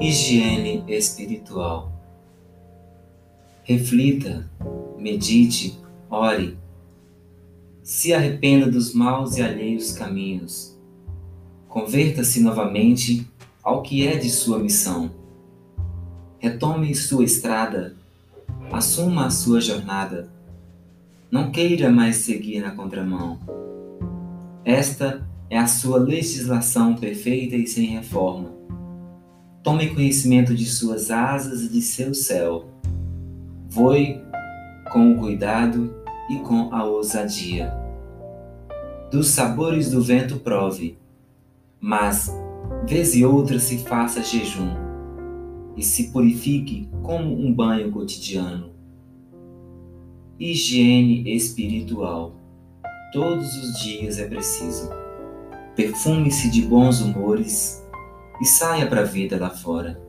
Higiene espiritual. Reflita, medite, ore. Se arrependa dos maus e alheios caminhos. Converta-se novamente ao que é de sua missão. Retome sua estrada, assuma a sua jornada. Não queira mais seguir na contramão. Esta é a sua legislação perfeita e sem reforma Tome conhecimento de suas asas e de seu céu. Voe com o cuidado e com a ousadia. Dos sabores do vento prove, mas vez e outra se faça jejum e se purifique como um banho cotidiano. Higiene espiritual. Todos os dias é preciso. Perfume-se de bons humores e saia para a vida lá fora.